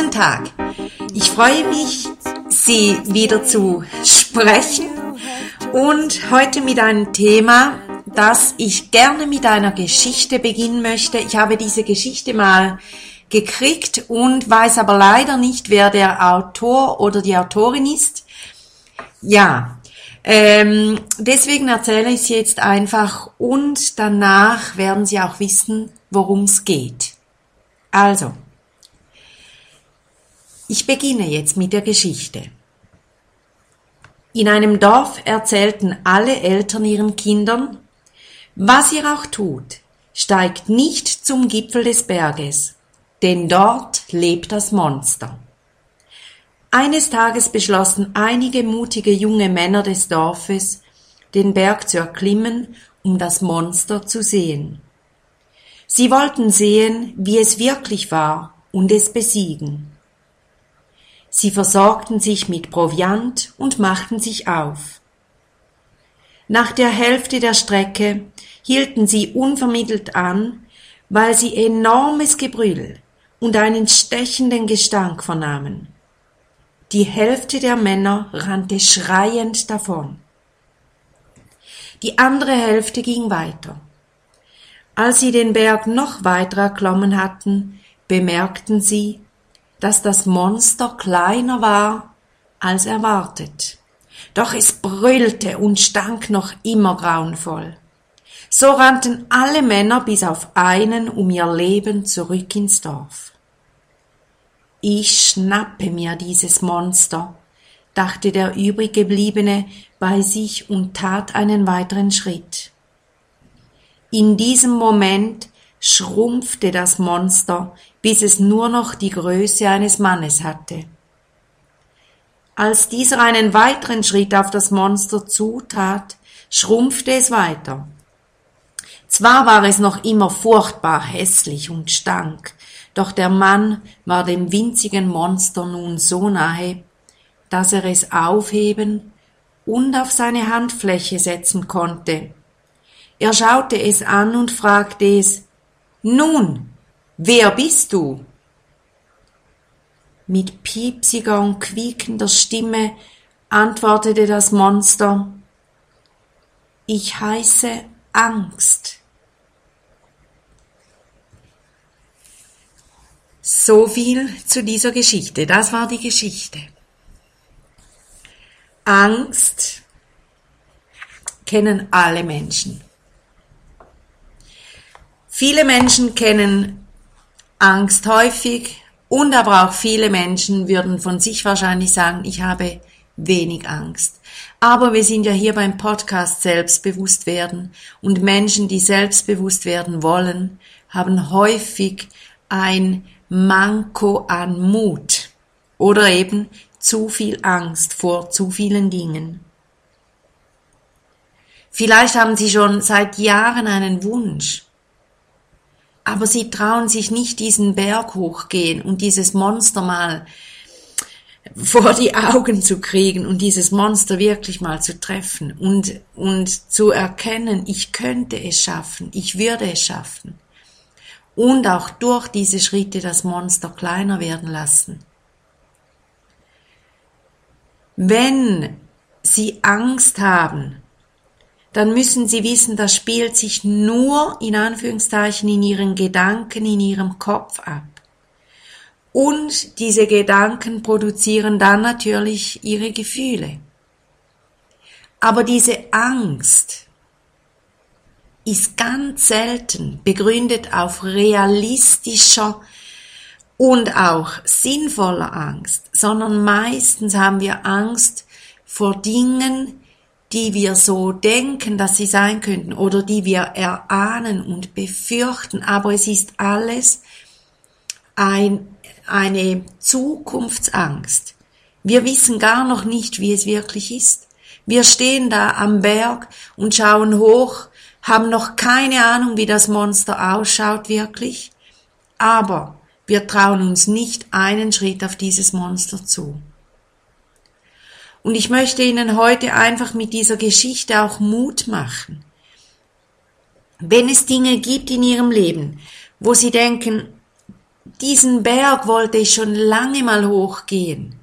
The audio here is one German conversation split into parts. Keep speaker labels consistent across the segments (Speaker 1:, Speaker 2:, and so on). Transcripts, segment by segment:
Speaker 1: Guten Tag. Ich freue mich, Sie wieder zu sprechen und heute mit einem Thema, das ich gerne mit einer Geschichte beginnen möchte. Ich habe diese Geschichte mal gekriegt und weiß aber leider nicht, wer der Autor oder die Autorin ist. Ja, ähm, deswegen erzähle ich es jetzt einfach und danach werden Sie auch wissen, worum es geht. Also, ich beginne jetzt mit der Geschichte. In einem Dorf erzählten alle Eltern ihren Kindern, was ihr auch tut, steigt nicht zum Gipfel des Berges, denn dort lebt das Monster. Eines Tages beschlossen einige mutige junge Männer des Dorfes, den Berg zu erklimmen, um das Monster zu sehen. Sie wollten sehen, wie es wirklich war und es besiegen. Sie versorgten sich mit Proviant und machten sich auf. Nach der Hälfte der Strecke hielten sie unvermittelt an, weil sie enormes Gebrüll und einen stechenden Gestank vernahmen. Die Hälfte der Männer rannte schreiend davon. Die andere Hälfte ging weiter. Als sie den Berg noch weiter erklommen hatten, bemerkten sie, dass das Monster kleiner war als erwartet. Doch es brüllte und stank noch immer grauenvoll. So rannten alle Männer bis auf einen um ihr Leben zurück ins Dorf. Ich schnappe mir dieses Monster, dachte der übriggebliebene bei sich und tat einen weiteren Schritt. In diesem Moment schrumpfte das Monster, bis es nur noch die Größe eines Mannes hatte. Als dieser einen weiteren Schritt auf das Monster zutat, schrumpfte es weiter. Zwar war es noch immer furchtbar hässlich und stank, doch der Mann war dem winzigen Monster nun so nahe, dass er es aufheben und auf seine Handfläche setzen konnte, er schaute es an und fragte es, Nun, wer bist du? Mit piepsiger und quiekender Stimme antwortete das Monster, Ich heiße Angst. So viel zu dieser Geschichte. Das war die Geschichte. Angst kennen alle Menschen. Viele Menschen kennen Angst häufig und aber auch viele Menschen würden von sich wahrscheinlich sagen, ich habe wenig Angst. Aber wir sind ja hier beim Podcast Selbstbewusst werden und Menschen, die selbstbewusst werden wollen, haben häufig ein Manko an Mut oder eben zu viel Angst vor zu vielen Dingen. Vielleicht haben Sie schon seit Jahren einen Wunsch, aber sie trauen sich nicht diesen Berg hochgehen und dieses Monster mal vor die Augen zu kriegen und dieses Monster wirklich mal zu treffen und, und zu erkennen, ich könnte es schaffen, ich würde es schaffen. Und auch durch diese Schritte das Monster kleiner werden lassen. Wenn Sie Angst haben, dann müssen Sie wissen, das spielt sich nur in Anführungszeichen in Ihren Gedanken, in Ihrem Kopf ab. Und diese Gedanken produzieren dann natürlich Ihre Gefühle. Aber diese Angst ist ganz selten begründet auf realistischer und auch sinnvoller Angst, sondern meistens haben wir Angst vor Dingen, die wir so denken, dass sie sein könnten oder die wir erahnen und befürchten, aber es ist alles ein, eine Zukunftsangst. Wir wissen gar noch nicht, wie es wirklich ist. Wir stehen da am Berg und schauen hoch, haben noch keine Ahnung, wie das Monster ausschaut wirklich, aber wir trauen uns nicht einen Schritt auf dieses Monster zu. Und ich möchte Ihnen heute einfach mit dieser Geschichte auch Mut machen. Wenn es Dinge gibt in Ihrem Leben, wo Sie denken, diesen Berg wollte ich schon lange mal hochgehen.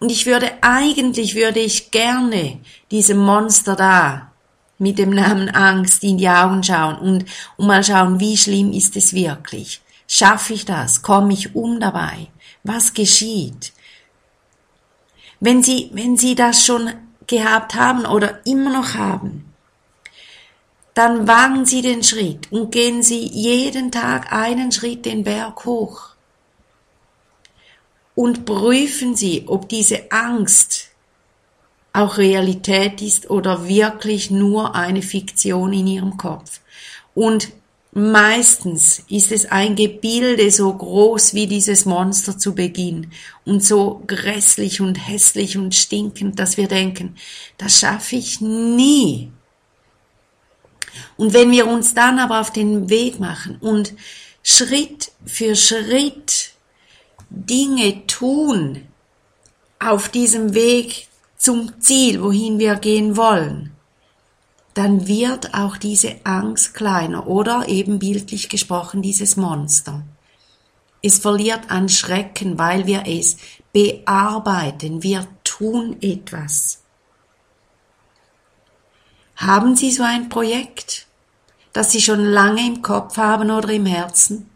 Speaker 1: Und ich würde, eigentlich würde ich gerne diesem Monster da mit dem Namen Angst in die Augen schauen und, und mal schauen, wie schlimm ist es wirklich. Schaffe ich das? Komme ich um dabei? Was geschieht? Wenn Sie, wenn Sie das schon gehabt haben oder immer noch haben, dann wagen Sie den Schritt und gehen Sie jeden Tag einen Schritt den Berg hoch. Und prüfen Sie, ob diese Angst auch Realität ist oder wirklich nur eine Fiktion in Ihrem Kopf. Und Meistens ist es ein Gebilde so groß wie dieses Monster zu Beginn und so grässlich und hässlich und stinkend, dass wir denken, das schaffe ich nie. Und wenn wir uns dann aber auf den Weg machen und Schritt für Schritt Dinge tun auf diesem Weg zum Ziel, wohin wir gehen wollen, dann wird auch diese Angst kleiner oder eben bildlich gesprochen dieses Monster. Es verliert an Schrecken, weil wir es bearbeiten, wir tun etwas. Haben Sie so ein Projekt, das Sie schon lange im Kopf haben oder im Herzen?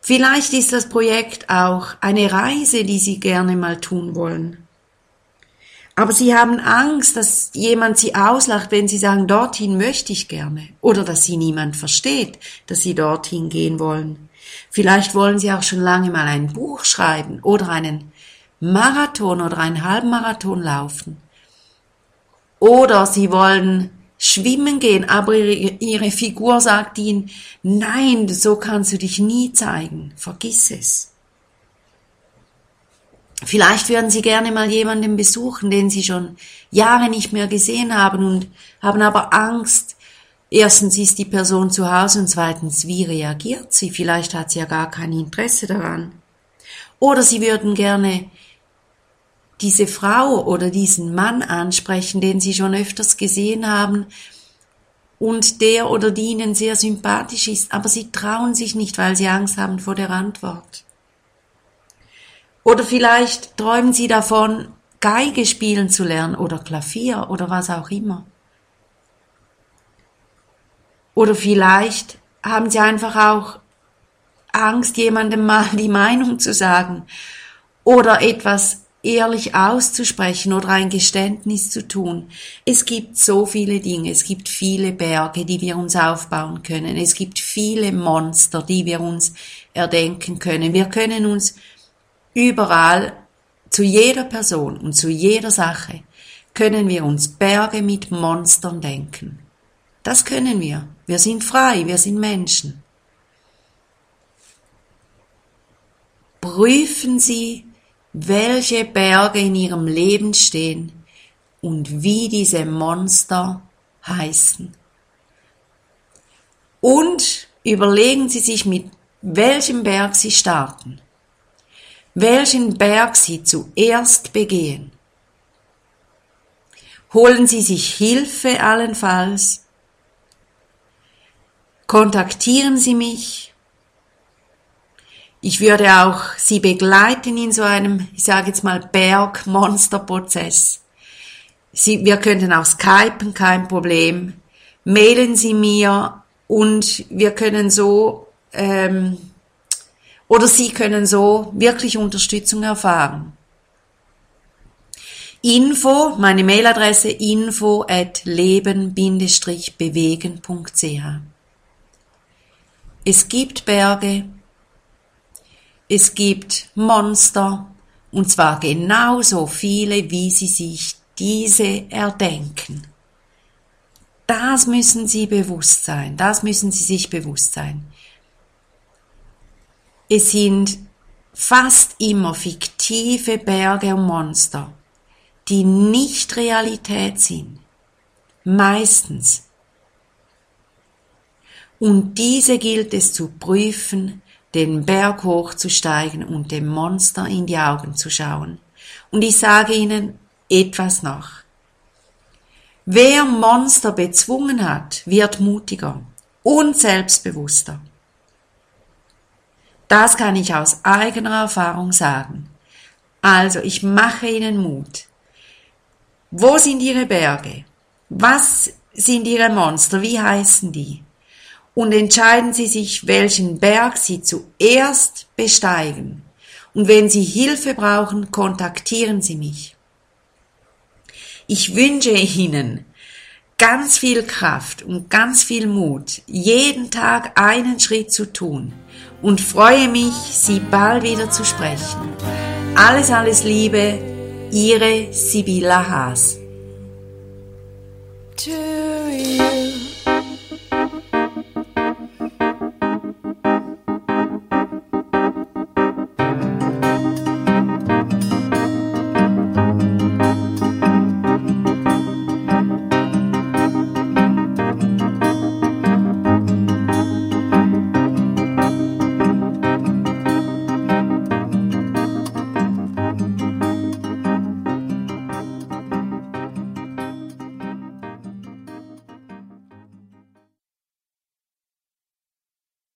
Speaker 1: Vielleicht ist das Projekt auch eine Reise, die Sie gerne mal tun wollen. Aber sie haben Angst, dass jemand sie auslacht, wenn sie sagen, dorthin möchte ich gerne. Oder dass sie niemand versteht, dass sie dorthin gehen wollen. Vielleicht wollen sie auch schon lange mal ein Buch schreiben oder einen Marathon oder einen Halbmarathon laufen. Oder sie wollen schwimmen gehen, aber ihre, ihre Figur sagt ihnen, nein, so kannst du dich nie zeigen, vergiss es. Vielleicht würden Sie gerne mal jemanden besuchen, den Sie schon Jahre nicht mehr gesehen haben und haben aber Angst. Erstens ist die Person zu Hause und zweitens, wie reagiert sie? Vielleicht hat sie ja gar kein Interesse daran. Oder Sie würden gerne diese Frau oder diesen Mann ansprechen, den Sie schon öfters gesehen haben und der oder die Ihnen sehr sympathisch ist, aber Sie trauen sich nicht, weil Sie Angst haben vor der Antwort. Oder vielleicht träumen Sie davon, Geige spielen zu lernen oder Klavier oder was auch immer. Oder vielleicht haben Sie einfach auch Angst, jemandem mal die Meinung zu sagen oder etwas ehrlich auszusprechen oder ein Geständnis zu tun. Es gibt so viele Dinge, es gibt viele Berge, die wir uns aufbauen können, es gibt viele Monster, die wir uns erdenken können. Wir können uns Überall, zu jeder Person und zu jeder Sache können wir uns Berge mit Monstern denken. Das können wir. Wir sind frei, wir sind Menschen. Prüfen Sie, welche Berge in Ihrem Leben stehen und wie diese Monster heißen. Und überlegen Sie sich, mit welchem Berg Sie starten welchen Berg Sie zuerst begehen. Holen Sie sich Hilfe allenfalls. Kontaktieren Sie mich. Ich würde auch Sie begleiten in so einem, ich sage jetzt mal, Bergmonsterprozess. Wir könnten auch skypen, kein Problem. Mailen Sie mir und wir können so ähm, oder Sie können so wirklich Unterstützung erfahren. Info, meine Mailadresse info at leben-bewegen.ch. Es gibt Berge, es gibt Monster, und zwar genauso viele, wie Sie sich diese erdenken. Das müssen Sie bewusst sein, das müssen Sie sich bewusst sein. Es sind fast immer fiktive Berge und Monster, die nicht Realität sind. Meistens. Und diese gilt es zu prüfen, den Berg hochzusteigen und dem Monster in die Augen zu schauen. Und ich sage Ihnen etwas noch. Wer Monster bezwungen hat, wird mutiger und selbstbewusster. Das kann ich aus eigener Erfahrung sagen. Also, ich mache Ihnen Mut. Wo sind Ihre Berge? Was sind Ihre Monster? Wie heißen die? Und entscheiden Sie sich, welchen Berg Sie zuerst besteigen. Und wenn Sie Hilfe brauchen, kontaktieren Sie mich. Ich wünsche Ihnen ganz viel Kraft und ganz viel Mut, jeden Tag einen Schritt zu tun und freue mich, Sie bald wieder zu sprechen. Alles, alles Liebe, Ihre Sibylla Haas.